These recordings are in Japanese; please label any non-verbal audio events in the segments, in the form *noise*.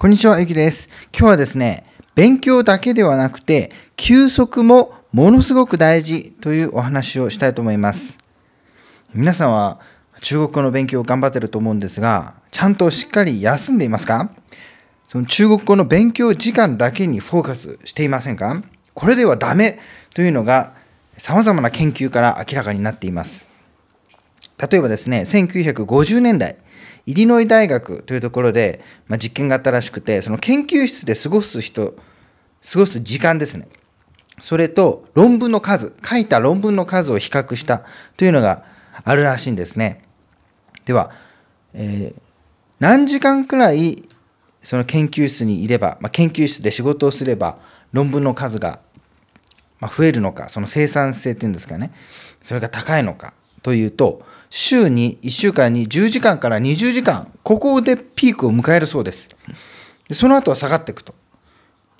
こんにちは、ゆきです。今日はですね、勉強だけではなくて、休息もものすごく大事というお話をしたいと思います。皆さんは中国語の勉強を頑張ってると思うんですが、ちゃんとしっかり休んでいますか？その中国語の勉強時間だけにフォーカスしていませんか？これではダメというのが様々な研究から明らかになっています。例えばですね、1950年代、イリノイ大学というところで、まあ、実験があったらしくて、その研究室で過ごす人、過ごす時間ですね。それと論文の数、書いた論文の数を比較したというのがあるらしいんですね。では、えー、何時間くらいその研究室にいれば、まあ、研究室で仕事をすれば論文の数が増えるのか、その生産性っていうんですかね、それが高いのかというと、週に1週間に10時間から20時間、ここでピークを迎えるそうです。でその後は下がっていくと。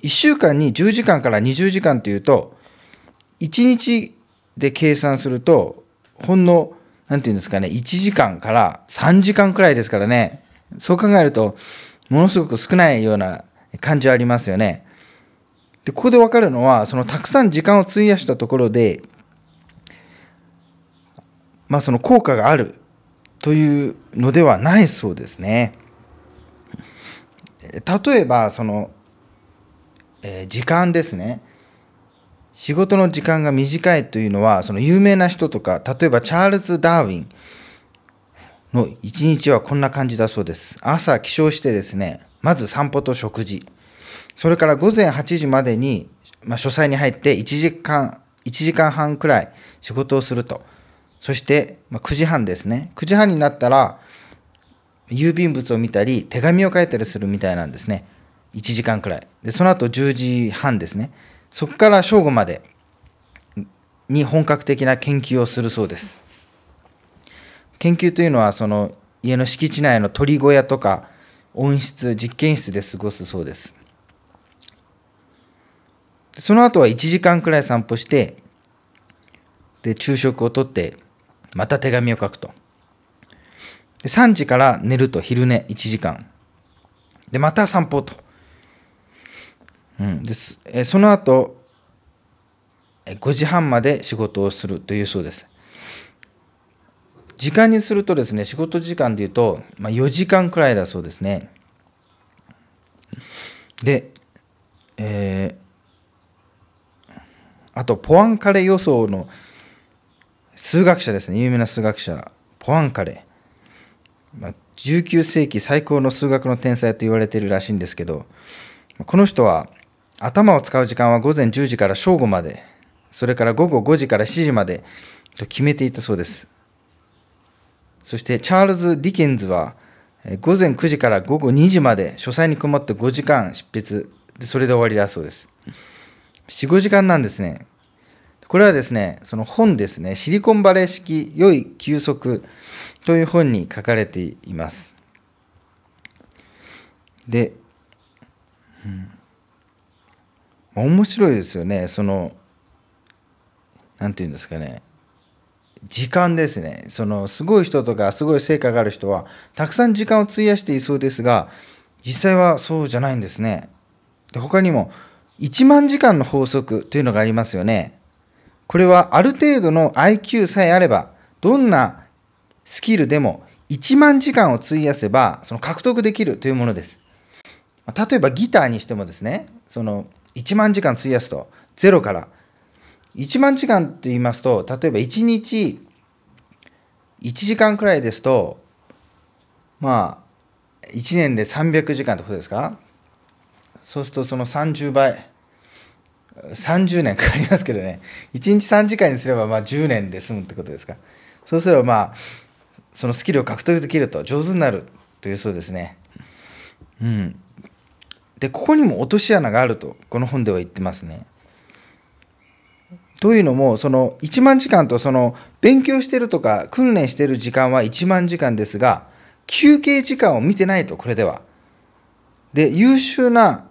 1週間に10時間から20時間というと、1日で計算すると、ほんの、なんていうんですかね、1時間から3時間くらいですからね、そう考えると、ものすごく少ないような感じはありますよね。で、ここでわかるのは、そのたくさん時間を費やしたところで、まあ、その効果があるというのではないそうですね。例えばその、えー、時間ですね。仕事の時間が短いというのはその有名な人とか例えばチャールズ・ダーウィンの一日はこんな感じだそうです。朝起床してですねまず散歩と食事それから午前8時までに、まあ、書斎に入って1時間1時間半くらい仕事をすると。そして、ま9時半ですね。9時半になったら、郵便物を見たり、手紙を書いたりするみたいなんですね。1時間くらい。で、その後10時半ですね。そこから正午までに本格的な研究をするそうです。研究というのは、その家の敷地内の鳥小屋とか温室、実験室で過ごすそうです。その後は1時間くらい散歩して、で、昼食をとって、また手紙を書くと。3時から寝ると昼寝1時間。で、また散歩と。うん、ですえその後、5時半まで仕事をするというそうです。時間にするとですね、仕事時間でいうと、まあ、4時間くらいだそうですね。で、えー、あと、ポアンカレ予想の数学者ですね、有名な数学者、ポアンカレ。まあ、19世紀最高の数学の天才と言われているらしいんですけど、この人は頭を使う時間は午前10時から正午まで、それから午後5時から7時までと決めていたそうです。そしてチャールズ・ディケンズは午前9時から午後2時まで書斎にこもって5時間執筆でそれで終わりだそうです。4、5時間なんですね。これはですね、その本ですね、シリコンバレー式良い休息という本に書かれています。で、うん、面白いですよね、その、なんていうんですかね、時間ですね。その、すごい人とか、すごい成果がある人は、たくさん時間を費やしていそうですが、実際はそうじゃないんですね。で他にも、1万時間の法則というのがありますよね。これはある程度の IQ さえあれば、どんなスキルでも1万時間を費やせば、その獲得できるというものです。例えばギターにしてもですね、その1万時間費やすと、0から。1万時間と言いますと、例えば1日1時間くらいですと、まあ、1年で300時間ってことですか？そうするとその30倍。30年かかりますけどね。1日3時間にすればまあ10年で済むってことですか。そうすればまあそのスキルを獲得できると上手になるというそうですね。うん。でここにも落とし穴があるとこの本では言ってますね。というのもその1万時間とその勉強してるとか訓練してる時間は1万時間ですが休憩時間を見てないとこれでは。で優秀な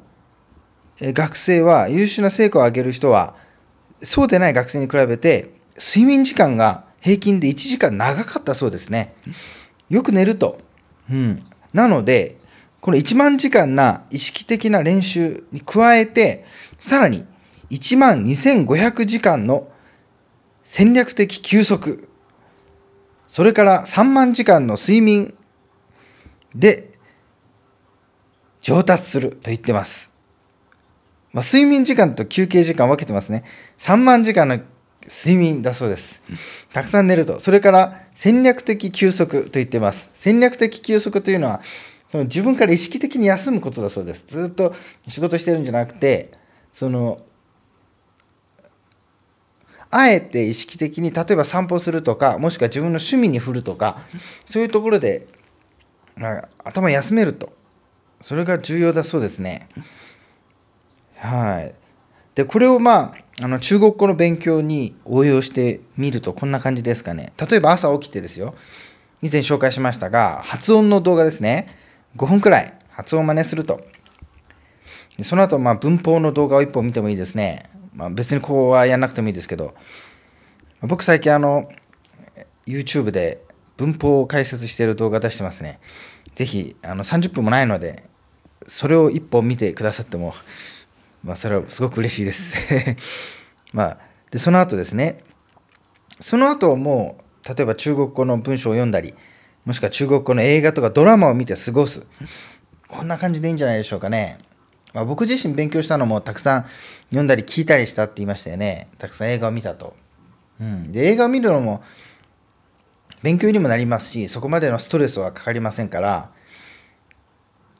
学生は、優秀な成果を上げる人は、そうでない学生に比べて、睡眠時間が平均で1時間長かったそうですね。よく寝ると。うん。なので、この1万時間な意識的な練習に加えて、さらに1万2500時間の戦略的休息、それから3万時間の睡眠で上達すると言ってます。まあ、睡眠時間と休憩時間分けてますね。3万時間の睡眠だそうです。たくさん寝ると。それから戦略的休息と言ってます。戦略的休息というのは、その自分から意識的に休むことだそうです。ずっと仕事してるんじゃなくて、そのあえて意識的に例えば散歩するとかもしくは自分の趣味に振るとかそういうところで、頭休めるとそれが重要だそうですねはい。でこれをまああの中国語の勉強に応用してみるとこんな感じですかね。例えば朝起きてですよ。以前紹介しましたが発音の動画ですね。5分くらい発音を真似すると。その後まあ文法の動画を1本見てもいいですね。まあ、別にここはやんなくてもいいですけど、僕最近あの、YouTube で文法を解説している動画出してますね。ぜひ、あの、30分もないので、それを一本見てくださっても、まあ、それはすごく嬉しいです *laughs* まあ、で、その後ですね、その後もう、例えば中国語の文章を読んだり、もしくは中国語の映画とかドラマを見て過ごす。こんな感じでいいんじゃないでしょうかね。まあ、僕自身勉強したのもたくさん読んだり聞いたりしたって言いましたよね。たくさん映画を見たと。うん、で映画を見るのも勉強にもなりますしそこまでのストレスはかかりませんから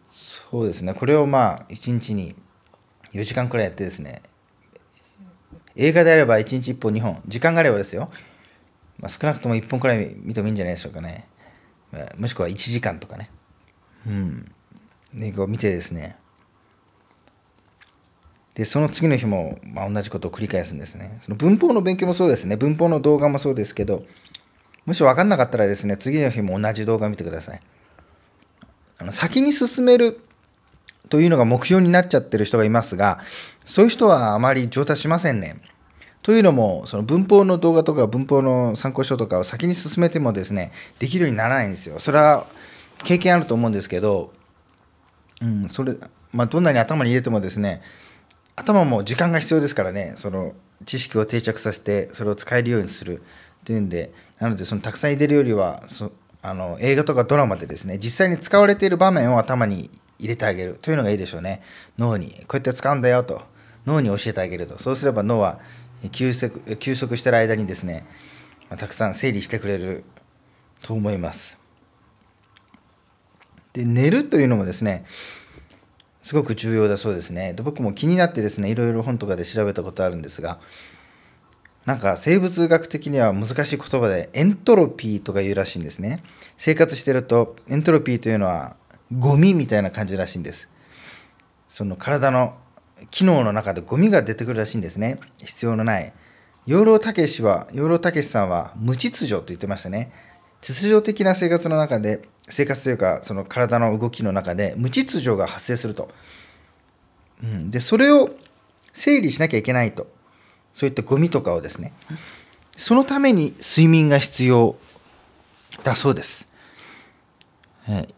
そうですねこれをまあ1日に4時間くらいやってですね映画であれば1日1本2本時間があればですよ、まあ、少なくとも1本くらい見てもいいんじゃないでしょうかね、もしくは1時間とかねうん映画を見てですねで、その次の日も、まあ、同じことを繰り返すんですね。その文法の勉強もそうですね。文法の動画もそうですけど、もし分かんなかったらですね、次の日も同じ動画を見てください。あの先に進めるというのが目標になっちゃってる人がいますが、そういう人はあまり上達しませんね。というのも、その文法の動画とか文法の参考書とかを先に進めてもですね、できるようにならないんですよ。それは経験あると思うんですけど、うん、それ、まあ、どんなに頭に入れてもですね、頭も時間が必要ですからねその知識を定着させてそれを使えるようにするというんでなのでそのたくさん入れるよりはそあの映画とかドラマでですね実際に使われている場面を頭に入れてあげる。というのがいいでしょうね。脳にこうやって使うんだよと。脳に教えてあげると。そうすれば脳は休息休息してる間にですね、たくさん整理してくれると思います。で寝るというのもですねすごく重要だそうですね。で僕も気になってですね、いろいろ本とかで調べたことあるんですが、なんか生物学的には難しい言葉でエントロピーとか言うらしいんですね。生活してるとエントロピーというのはゴミみたいな感じらしいんです。その体の機能の中でゴミが出てくるらしいんですね。必要のない。養老たけしは、養老たけしさんは無秩序と言ってましたね。秩序的な生活の中で生活というかその体の動きの中で無秩序が発生すると、うん、でそれを整理しなきゃいけないとそういったゴミとかをですねそのために睡眠が必要だそうです、はい、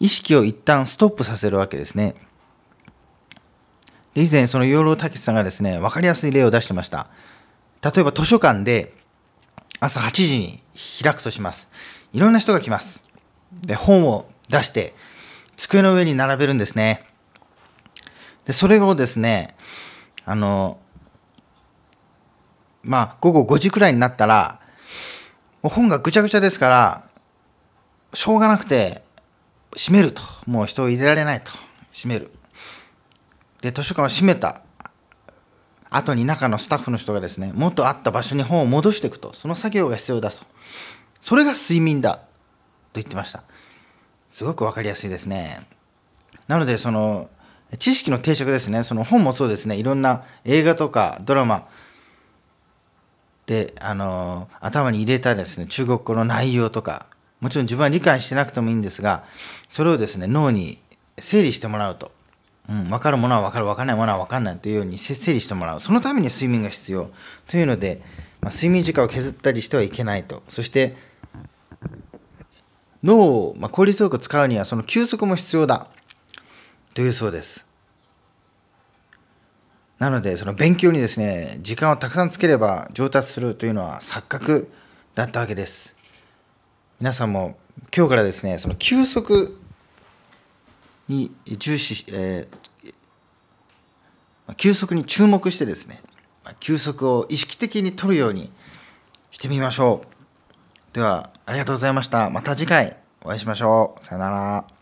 意識を一旦ストップさせるわけですね。で以前その養老たけしさんがですね分かりやすい例を出してました。例えば図書館で朝8時に開くとします。いろんな人が来ます。で、本を出して、机の上に並べるんですね。で、それをですね、あの、まあ、午後5時くらいになったら、もう本がぐちゃぐちゃですから、しょうがなくて、閉めると。もう人を入れられないと。閉める。で、図書館を閉めた後に中のスタッフの人がですね、元あった場所に本を戻していくと。その作業が必要だと。それが睡眠だと。言ってましたすごく分かりやすいですねなのでその知識の定着ですねその本もそうですねいろんな映画とかドラマであの頭に入れたですね中国語の内容とかもちろん自分は理解してなくてもいいんですがそれをですね脳に整理してもらうと、うん、分かるものは分かる分からないものは分かんないというように整理してもらう。そのために睡眠が必要。というので、まあ、睡眠時間を削ったりしてはいけないと。そして脳を、まあ、効率よく使うにはその休息も必要だ。というそうです。なので、その勉強にですね、時間をたくさんつければ上達するというのは錯覚だったわけです。皆さんも今日からですね、その休息に重視、えー、休息に注目してですね、休息を意識的に取るようにしてみましょう。では、ありがとうございました。また次回お会いしましょう。さよなら。